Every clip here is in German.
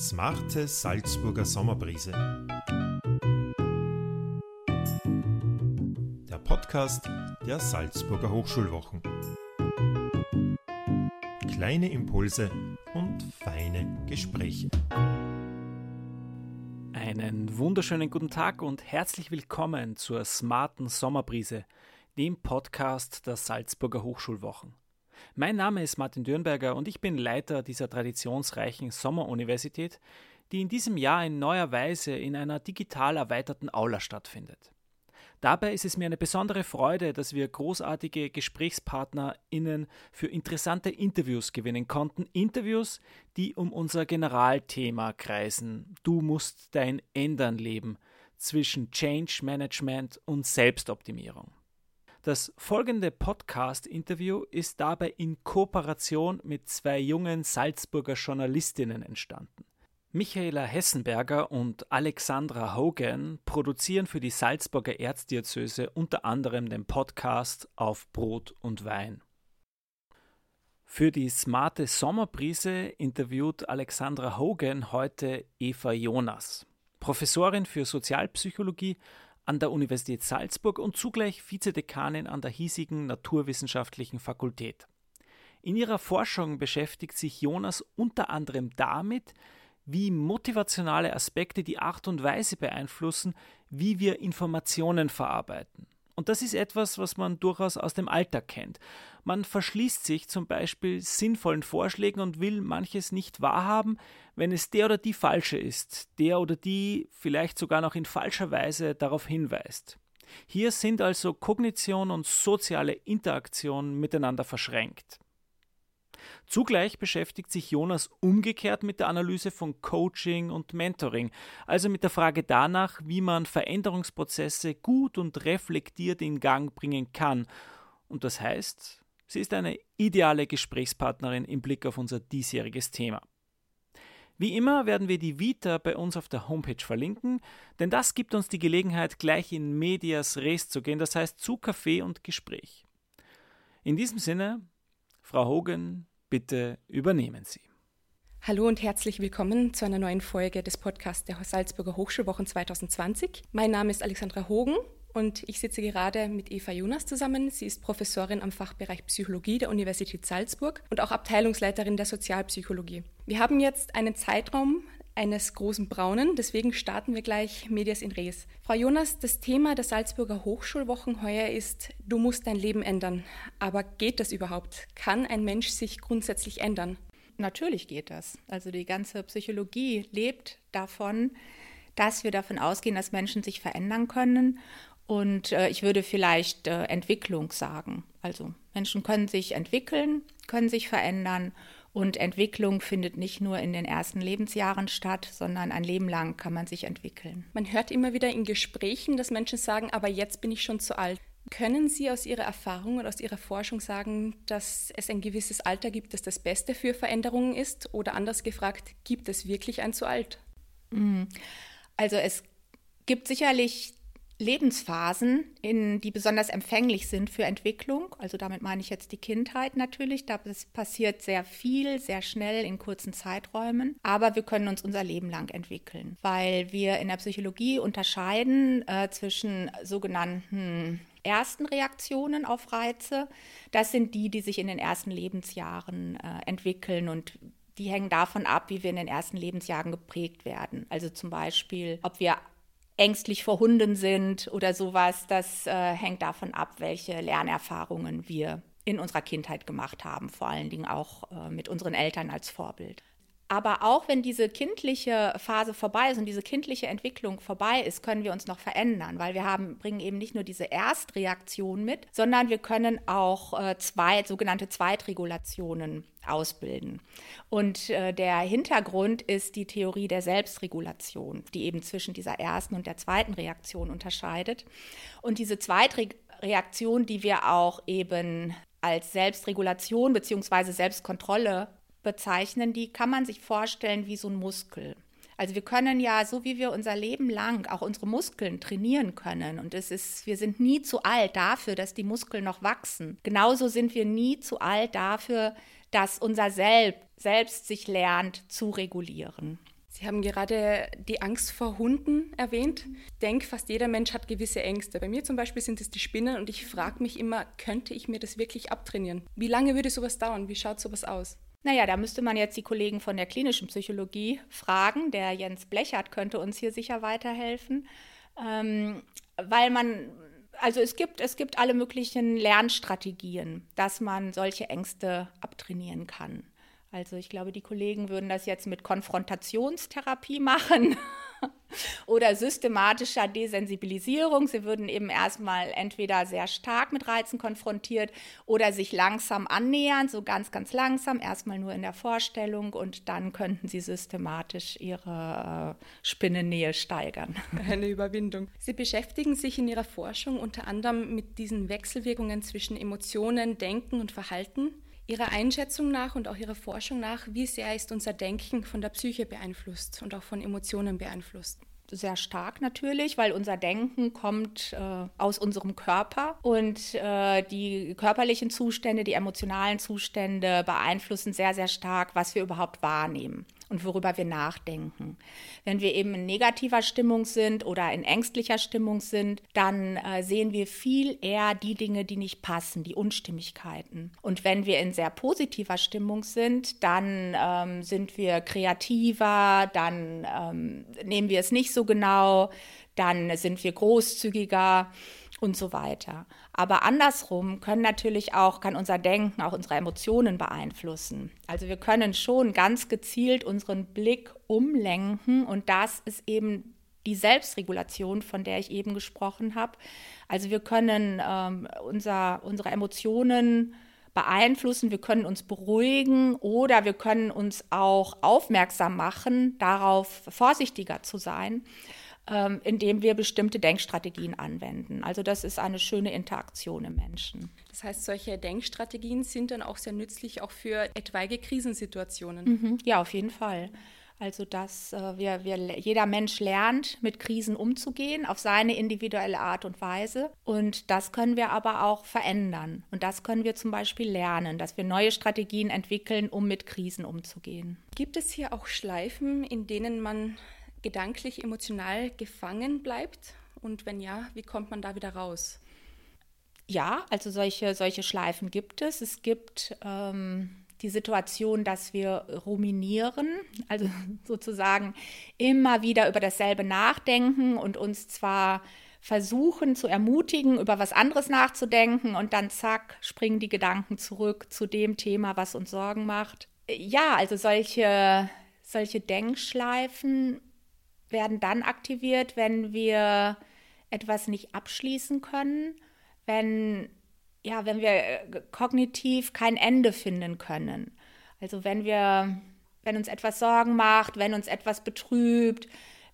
Smarte Salzburger Sommerbrise. Der Podcast der Salzburger Hochschulwochen. Kleine Impulse und feine Gespräche. Einen wunderschönen guten Tag und herzlich willkommen zur smarten Sommerbrise, dem Podcast der Salzburger Hochschulwochen. Mein Name ist Martin Dürnberger und ich bin Leiter dieser traditionsreichen Sommeruniversität, die in diesem Jahr in neuer Weise in einer digital erweiterten Aula stattfindet. Dabei ist es mir eine besondere Freude, dass wir großartige GesprächspartnerInnen für interessante Interviews gewinnen konnten. Interviews, die um unser Generalthema kreisen. Du musst dein Ändern leben zwischen Change Management und Selbstoptimierung. Das folgende Podcast-Interview ist dabei in Kooperation mit zwei jungen Salzburger Journalistinnen entstanden. Michaela Hessenberger und Alexandra Hogan produzieren für die Salzburger Erzdiözese unter anderem den Podcast Auf Brot und Wein. Für die smarte Sommerbrise interviewt Alexandra Hogan heute Eva Jonas, Professorin für Sozialpsychologie an der Universität Salzburg und zugleich Vizedekanin an der hiesigen Naturwissenschaftlichen Fakultät. In ihrer Forschung beschäftigt sich Jonas unter anderem damit, wie motivationale Aspekte die Art und Weise beeinflussen, wie wir Informationen verarbeiten. Und das ist etwas, was man durchaus aus dem Alltag kennt. Man verschließt sich zum Beispiel sinnvollen Vorschlägen und will manches nicht wahrhaben, wenn es der oder die falsche ist, der oder die vielleicht sogar noch in falscher Weise darauf hinweist. Hier sind also Kognition und soziale Interaktion miteinander verschränkt. Zugleich beschäftigt sich Jonas umgekehrt mit der Analyse von Coaching und Mentoring, also mit der Frage danach, wie man Veränderungsprozesse gut und reflektiert in Gang bringen kann. Und das heißt, sie ist eine ideale Gesprächspartnerin im Blick auf unser diesjähriges Thema. Wie immer werden wir die Vita bei uns auf der Homepage verlinken, denn das gibt uns die Gelegenheit, gleich in Medias Res zu gehen, das heißt zu Kaffee und Gespräch. In diesem Sinne, Frau Hogan, bitte übernehmen Sie. Hallo und herzlich willkommen zu einer neuen Folge des Podcasts der Salzburger Hochschulwochen 2020. Mein Name ist Alexandra Hogen und ich sitze gerade mit Eva Jonas zusammen. Sie ist Professorin am Fachbereich Psychologie der Universität Salzburg und auch Abteilungsleiterin der Sozialpsychologie. Wir haben jetzt einen Zeitraum eines großen Braunen. Deswegen starten wir gleich Medias in Res. Frau Jonas, das Thema der Salzburger Hochschulwochen heuer ist, du musst dein Leben ändern. Aber geht das überhaupt? Kann ein Mensch sich grundsätzlich ändern? Natürlich geht das. Also die ganze Psychologie lebt davon, dass wir davon ausgehen, dass Menschen sich verändern können. Und äh, ich würde vielleicht äh, Entwicklung sagen. Also Menschen können sich entwickeln, können sich verändern und Entwicklung findet nicht nur in den ersten Lebensjahren statt, sondern ein Leben lang kann man sich entwickeln. Man hört immer wieder in Gesprächen, dass Menschen sagen, aber jetzt bin ich schon zu alt. Können Sie aus Ihrer Erfahrung und aus Ihrer Forschung sagen, dass es ein gewisses Alter gibt, das das Beste für Veränderungen ist? Oder anders gefragt, gibt es wirklich ein zu alt? Mhm. Also es gibt sicherlich Lebensphasen, in, die besonders empfänglich sind für Entwicklung. Also damit meine ich jetzt die Kindheit natürlich. Da passiert sehr viel, sehr schnell in kurzen Zeiträumen. Aber wir können uns unser Leben lang entwickeln, weil wir in der Psychologie unterscheiden äh, zwischen sogenannten ersten Reaktionen auf Reize. Das sind die, die sich in den ersten Lebensjahren äh, entwickeln und die hängen davon ab, wie wir in den ersten Lebensjahren geprägt werden. Also zum Beispiel, ob wir ängstlich vor Hunden sind oder sowas. Das äh, hängt davon ab, welche Lernerfahrungen wir in unserer Kindheit gemacht haben, vor allen Dingen auch äh, mit unseren Eltern als Vorbild. Aber auch wenn diese kindliche Phase vorbei ist und diese kindliche Entwicklung vorbei ist, können wir uns noch verändern, weil wir haben, bringen eben nicht nur diese Erstreaktion mit, sondern wir können auch äh, zwei, sogenannte Zweitregulationen ausbilden. Und äh, der Hintergrund ist die Theorie der Selbstregulation, die eben zwischen dieser ersten und der zweiten Reaktion unterscheidet. Und diese Zweitreaktion, die wir auch eben als Selbstregulation bzw. Selbstkontrolle bezeichnen, die kann man sich vorstellen wie so ein Muskel. Also wir können ja, so wie wir unser Leben lang auch unsere Muskeln trainieren können und es ist, wir sind nie zu alt dafür, dass die Muskeln noch wachsen. Genauso sind wir nie zu alt dafür, dass unser Selbst, Selbst sich lernt zu regulieren. Sie haben gerade die Angst vor Hunden erwähnt. Ich denke, fast jeder Mensch hat gewisse Ängste. Bei mir zum Beispiel sind es die Spinnen und ich frage mich immer, könnte ich mir das wirklich abtrainieren? Wie lange würde sowas dauern? Wie schaut sowas aus? Naja, da müsste man jetzt die Kollegen von der klinischen Psychologie fragen. Der Jens Blechert könnte uns hier sicher weiterhelfen, ähm, weil man also es gibt, es gibt alle möglichen Lernstrategien, dass man solche Ängste abtrainieren kann. Also ich glaube, die Kollegen würden das jetzt mit Konfrontationstherapie machen oder systematischer Desensibilisierung. Sie würden eben erstmal entweder sehr stark mit Reizen konfrontiert oder sich langsam annähern, so ganz, ganz langsam, erstmal nur in der Vorstellung und dann könnten sie systematisch ihre äh, Spinnennähe steigern. Eine Überwindung. Sie beschäftigen sich in Ihrer Forschung unter anderem mit diesen Wechselwirkungen zwischen Emotionen, Denken und Verhalten. Ihrer Einschätzung nach und auch Ihrer Forschung nach, wie sehr ist unser Denken von der Psyche beeinflusst und auch von Emotionen beeinflusst? sehr stark natürlich, weil unser Denken kommt äh, aus unserem Körper und äh, die körperlichen Zustände, die emotionalen Zustände beeinflussen sehr, sehr stark, was wir überhaupt wahrnehmen und worüber wir nachdenken. Wenn wir eben in negativer Stimmung sind oder in ängstlicher Stimmung sind, dann äh, sehen wir viel eher die Dinge, die nicht passen, die Unstimmigkeiten. Und wenn wir in sehr positiver Stimmung sind, dann ähm, sind wir kreativer, dann ähm, nehmen wir es nicht so genau, dann sind wir großzügiger und so weiter. Aber andersrum können natürlich auch, kann unser Denken, auch unsere Emotionen beeinflussen. Also wir können schon ganz gezielt unseren Blick umlenken und das ist eben die Selbstregulation, von der ich eben gesprochen habe. Also wir können ähm, unser, unsere Emotionen beeinflussen, wir können uns beruhigen oder wir können uns auch aufmerksam machen, darauf vorsichtiger zu sein ähm, indem wir bestimmte Denkstrategien anwenden. Also das ist eine schöne Interaktion im Menschen. Das heißt, solche Denkstrategien sind dann auch sehr nützlich auch für etwaige Krisensituationen. Mhm. Ja, auf jeden Fall. Also dass äh, wir, wir, jeder Mensch lernt, mit Krisen umzugehen, auf seine individuelle Art und Weise. Und das können wir aber auch verändern. Und das können wir zum Beispiel lernen, dass wir neue Strategien entwickeln, um mit Krisen umzugehen. Gibt es hier auch Schleifen, in denen man gedanklich, emotional gefangen bleibt? Und wenn ja, wie kommt man da wieder raus? Ja, also solche, solche Schleifen gibt es. Es gibt ähm, die Situation, dass wir ruminieren, also sozusagen immer wieder über dasselbe nachdenken und uns zwar versuchen zu ermutigen, über was anderes nachzudenken und dann zack, springen die Gedanken zurück zu dem Thema, was uns Sorgen macht. Ja, also solche, solche Denkschleifen werden dann aktiviert, wenn wir etwas nicht abschließen können, wenn, ja, wenn wir äh, kognitiv kein Ende finden können. Also wenn wir, wenn uns etwas Sorgen macht, wenn uns etwas betrübt,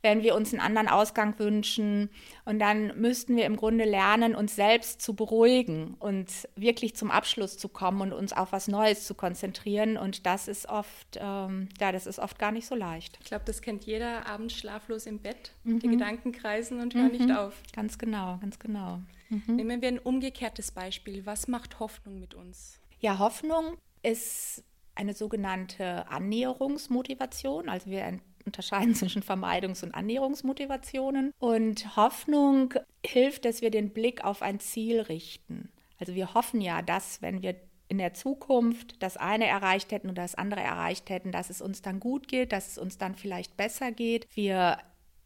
wenn wir uns einen anderen Ausgang wünschen. Und dann müssten wir im Grunde lernen, uns selbst zu beruhigen und wirklich zum Abschluss zu kommen und uns auf was Neues zu konzentrieren. Und das ist oft, ähm, ja, das ist oft gar nicht so leicht. Ich glaube, das kennt jeder abends schlaflos im Bett. Mhm. Die Gedanken kreisen und hören mhm. nicht auf. Ganz genau, ganz genau. Mhm. Nehmen wir ein umgekehrtes Beispiel. Was macht Hoffnung mit uns? Ja, Hoffnung ist eine sogenannte Annäherungsmotivation. Also wir unterscheiden zwischen Vermeidungs- und Annäherungsmotivationen. Und Hoffnung hilft, dass wir den Blick auf ein Ziel richten. Also wir hoffen ja, dass wenn wir in der Zukunft das eine erreicht hätten oder das andere erreicht hätten, dass es uns dann gut geht, dass es uns dann vielleicht besser geht. Wir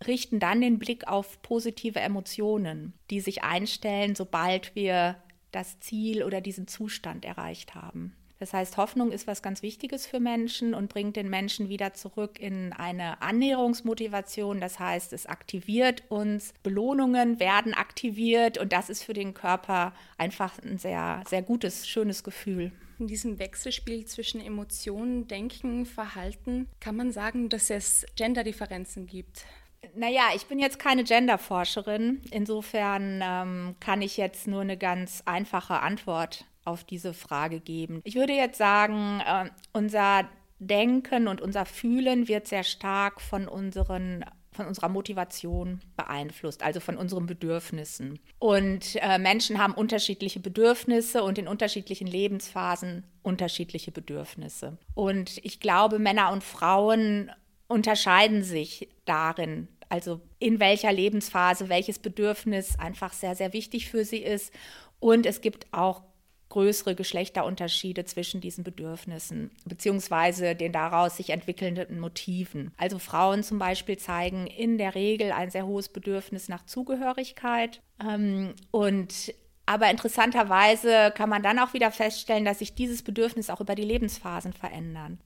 richten dann den Blick auf positive Emotionen, die sich einstellen, sobald wir das Ziel oder diesen Zustand erreicht haben. Das heißt, Hoffnung ist was ganz Wichtiges für Menschen und bringt den Menschen wieder zurück in eine Annäherungsmotivation. Das heißt, es aktiviert uns, Belohnungen werden aktiviert und das ist für den Körper einfach ein sehr, sehr gutes, schönes Gefühl. In diesem Wechselspiel zwischen Emotionen, Denken, Verhalten kann man sagen, dass es Genderdifferenzen gibt. Naja, ich bin jetzt keine Genderforscherin. Insofern ähm, kann ich jetzt nur eine ganz einfache Antwort auf diese Frage geben. Ich würde jetzt sagen, äh, unser Denken und unser Fühlen wird sehr stark von unseren von unserer Motivation beeinflusst, also von unseren Bedürfnissen. Und äh, Menschen haben unterschiedliche Bedürfnisse und in unterschiedlichen Lebensphasen unterschiedliche Bedürfnisse. Und ich glaube, Männer und Frauen unterscheiden sich darin, also in welcher Lebensphase welches Bedürfnis einfach sehr, sehr wichtig für sie ist. Und es gibt auch größere Geschlechterunterschiede zwischen diesen Bedürfnissen beziehungsweise den daraus sich entwickelnden Motiven. Also Frauen zum Beispiel zeigen in der Regel ein sehr hohes Bedürfnis nach Zugehörigkeit ähm, und aber interessanterweise kann man dann auch wieder feststellen, dass sich dieses Bedürfnis auch über die Lebensphasen verändern.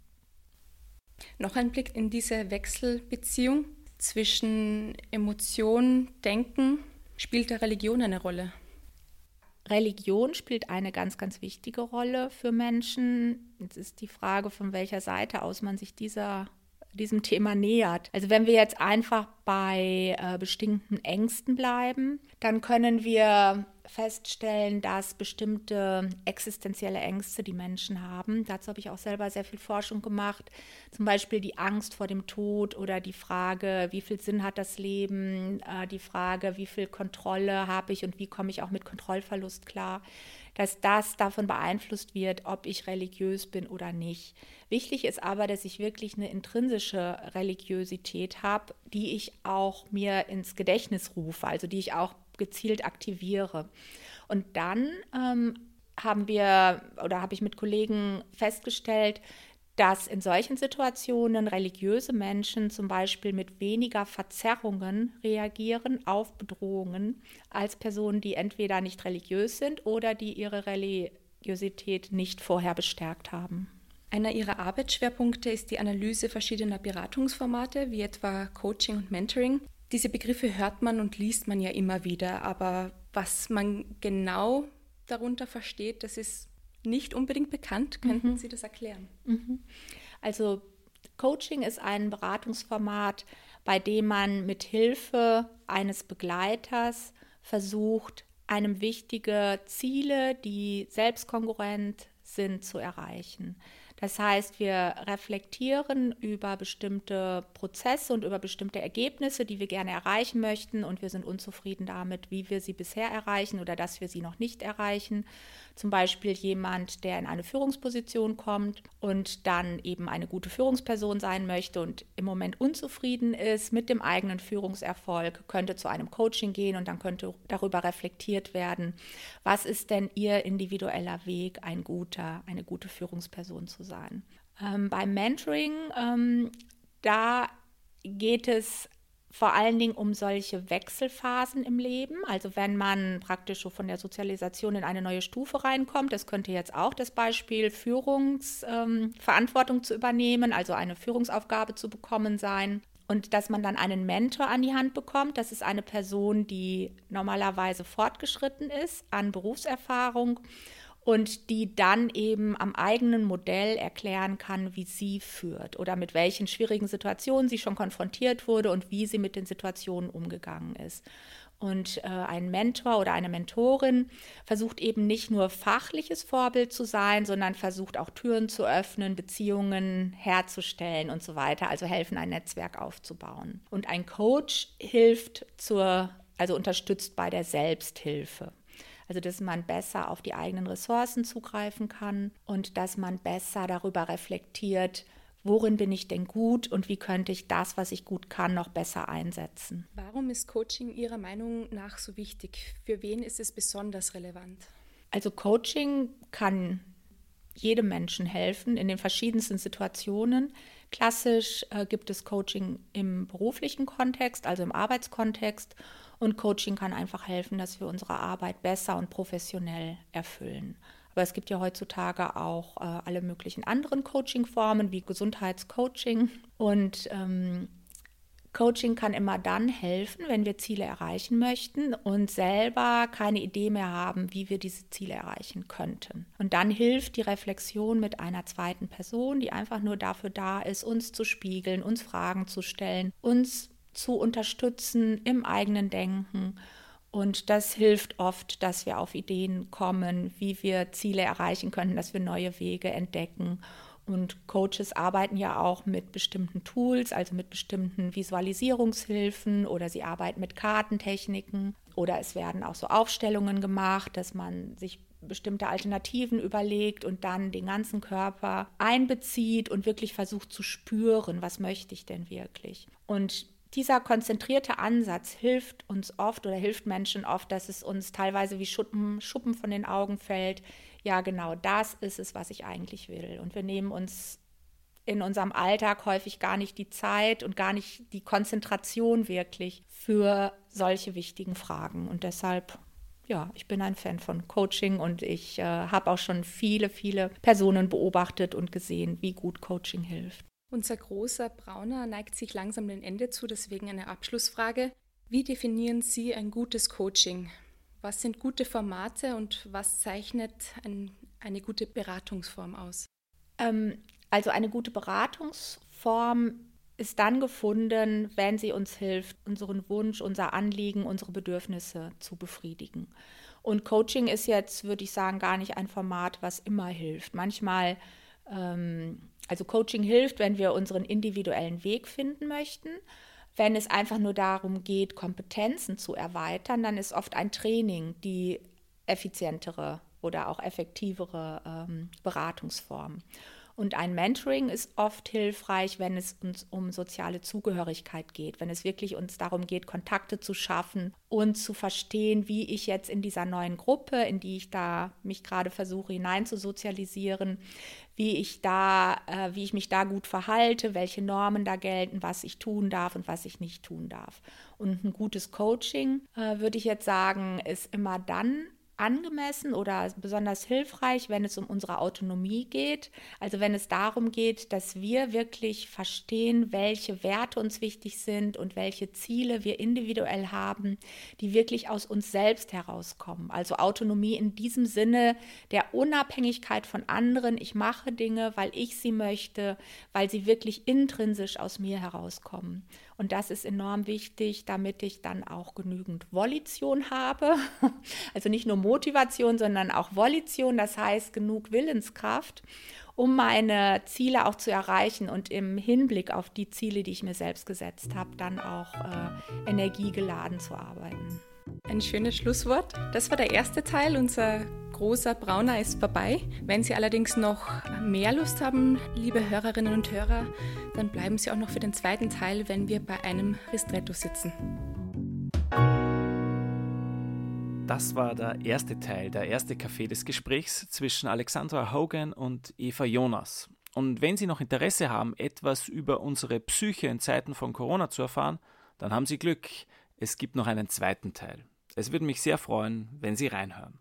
Noch ein Blick in diese Wechselbeziehung zwischen Emotion, Denken. Spielt da Religion eine Rolle? Religion spielt eine ganz, ganz wichtige Rolle für Menschen. Jetzt ist die Frage, von welcher Seite aus man sich dieser diesem Thema nähert. Also wenn wir jetzt einfach bei äh, bestimmten Ängsten bleiben, dann können wir feststellen, dass bestimmte existenzielle Ängste die Menschen haben. Dazu habe ich auch selber sehr viel Forschung gemacht. Zum Beispiel die Angst vor dem Tod oder die Frage, wie viel Sinn hat das Leben, äh, die Frage, wie viel Kontrolle habe ich und wie komme ich auch mit Kontrollverlust klar dass das davon beeinflusst wird, ob ich religiös bin oder nicht. Wichtig ist aber, dass ich wirklich eine intrinsische Religiosität habe, die ich auch mir ins Gedächtnis rufe, also die ich auch gezielt aktiviere. Und dann ähm, haben wir oder habe ich mit Kollegen festgestellt, dass in solchen Situationen religiöse Menschen zum Beispiel mit weniger Verzerrungen reagieren auf Bedrohungen als Personen, die entweder nicht religiös sind oder die ihre Religiosität nicht vorher bestärkt haben. Einer Ihrer Arbeitsschwerpunkte ist die Analyse verschiedener Beratungsformate, wie etwa Coaching und Mentoring. Diese Begriffe hört man und liest man ja immer wieder, aber was man genau darunter versteht, das ist nicht unbedingt bekannt. Könnten mhm. Sie das erklären? Mhm. Also Coaching ist ein Beratungsformat, bei dem man mit Hilfe eines Begleiters versucht, einem wichtige Ziele, die selbstkongruent sind, zu erreichen. Das heißt, wir reflektieren über bestimmte Prozesse und über bestimmte Ergebnisse, die wir gerne erreichen möchten und wir sind unzufrieden damit, wie wir sie bisher erreichen oder dass wir sie noch nicht erreichen zum Beispiel jemand, der in eine Führungsposition kommt und dann eben eine gute Führungsperson sein möchte und im Moment unzufrieden ist mit dem eigenen Führungserfolg, könnte zu einem Coaching gehen und dann könnte darüber reflektiert werden, was ist denn ihr individueller Weg, ein guter, eine gute Führungsperson zu sein. Ähm, beim Mentoring, ähm, da geht es vor allen Dingen um solche Wechselphasen im Leben. Also wenn man praktisch so von der Sozialisation in eine neue Stufe reinkommt, das könnte jetzt auch das Beispiel Führungsverantwortung ähm, zu übernehmen, also eine Führungsaufgabe zu bekommen sein. Und dass man dann einen Mentor an die Hand bekommt, das ist eine Person, die normalerweise fortgeschritten ist an Berufserfahrung und die dann eben am eigenen Modell erklären kann, wie sie führt oder mit welchen schwierigen Situationen sie schon konfrontiert wurde und wie sie mit den Situationen umgegangen ist. Und äh, ein Mentor oder eine Mentorin versucht eben nicht nur fachliches Vorbild zu sein, sondern versucht auch Türen zu öffnen, Beziehungen herzustellen und so weiter, also helfen, ein Netzwerk aufzubauen. Und ein Coach hilft zur, also unterstützt bei der Selbsthilfe. Also dass man besser auf die eigenen Ressourcen zugreifen kann und dass man besser darüber reflektiert, worin bin ich denn gut und wie könnte ich das, was ich gut kann, noch besser einsetzen. Warum ist Coaching Ihrer Meinung nach so wichtig? Für wen ist es besonders relevant? Also Coaching kann jedem Menschen helfen in den verschiedensten Situationen. Klassisch äh, gibt es Coaching im beruflichen Kontext, also im Arbeitskontext und Coaching kann einfach helfen, dass wir unsere Arbeit besser und professionell erfüllen. Aber es gibt ja heutzutage auch äh, alle möglichen anderen Coaching-Formen wie Gesundheitscoaching. Und ähm, Coaching kann immer dann helfen, wenn wir Ziele erreichen möchten und selber keine Idee mehr haben, wie wir diese Ziele erreichen könnten. Und dann hilft die Reflexion mit einer zweiten Person, die einfach nur dafür da ist, uns zu spiegeln, uns Fragen zu stellen, uns zu unterstützen im eigenen Denken. Und das hilft oft, dass wir auf Ideen kommen, wie wir Ziele erreichen können, dass wir neue Wege entdecken. Und Coaches arbeiten ja auch mit bestimmten Tools, also mit bestimmten Visualisierungshilfen oder sie arbeiten mit Kartentechniken oder es werden auch so Aufstellungen gemacht, dass man sich bestimmte Alternativen überlegt und dann den ganzen Körper einbezieht und wirklich versucht zu spüren, was möchte ich denn wirklich. Und dieser konzentrierte Ansatz hilft uns oft oder hilft Menschen oft, dass es uns teilweise wie Schuppen, Schuppen von den Augen fällt. Ja, genau, das ist es, was ich eigentlich will. Und wir nehmen uns in unserem Alltag häufig gar nicht die Zeit und gar nicht die Konzentration wirklich für solche wichtigen Fragen. Und deshalb, ja, ich bin ein Fan von Coaching und ich äh, habe auch schon viele, viele Personen beobachtet und gesehen, wie gut Coaching hilft. Unser großer Brauner neigt sich langsam dem Ende zu, deswegen eine Abschlussfrage. Wie definieren Sie ein gutes Coaching? Was sind gute Formate und was zeichnet ein, eine gute Beratungsform aus? Ähm, also eine gute Beratungsform ist dann gefunden, wenn sie uns hilft, unseren Wunsch, unser Anliegen, unsere Bedürfnisse zu befriedigen. Und Coaching ist jetzt, würde ich sagen, gar nicht ein Format, was immer hilft. Manchmal, also Coaching hilft, wenn wir unseren individuellen Weg finden möchten. Wenn es einfach nur darum geht, Kompetenzen zu erweitern, dann ist oft ein Training die effizientere oder auch effektivere ähm, Beratungsform. Und ein Mentoring ist oft hilfreich, wenn es uns um soziale Zugehörigkeit geht, wenn es wirklich uns darum geht, Kontakte zu schaffen und zu verstehen, wie ich jetzt in dieser neuen Gruppe, in die ich da mich gerade versuche hineinzusozialisieren, wie ich da, äh, wie ich mich da gut verhalte, welche Normen da gelten, was ich tun darf und was ich nicht tun darf. Und ein gutes Coaching, äh, würde ich jetzt sagen, ist immer dann angemessen oder besonders hilfreich, wenn es um unsere Autonomie geht. Also wenn es darum geht, dass wir wirklich verstehen, welche Werte uns wichtig sind und welche Ziele wir individuell haben, die wirklich aus uns selbst herauskommen. Also Autonomie in diesem Sinne der Unabhängigkeit von anderen. Ich mache Dinge, weil ich sie möchte, weil sie wirklich intrinsisch aus mir herauskommen. Und das ist enorm wichtig, damit ich dann auch genügend Volition habe. Also nicht nur Motivation, sondern auch Volition, das heißt genug Willenskraft, um meine Ziele auch zu erreichen und im Hinblick auf die Ziele, die ich mir selbst gesetzt habe, dann auch äh, energiegeladen zu arbeiten. Ein schönes Schlusswort. Das war der erste Teil unserer großer Brauner ist vorbei. Wenn Sie allerdings noch mehr Lust haben, liebe Hörerinnen und Hörer, dann bleiben Sie auch noch für den zweiten Teil, wenn wir bei einem Ristretto sitzen. Das war der erste Teil, der erste Kaffee des Gesprächs zwischen Alexandra Hogan und Eva Jonas. Und wenn Sie noch Interesse haben, etwas über unsere Psyche in Zeiten von Corona zu erfahren, dann haben Sie Glück. Es gibt noch einen zweiten Teil. Es würde mich sehr freuen, wenn Sie reinhören.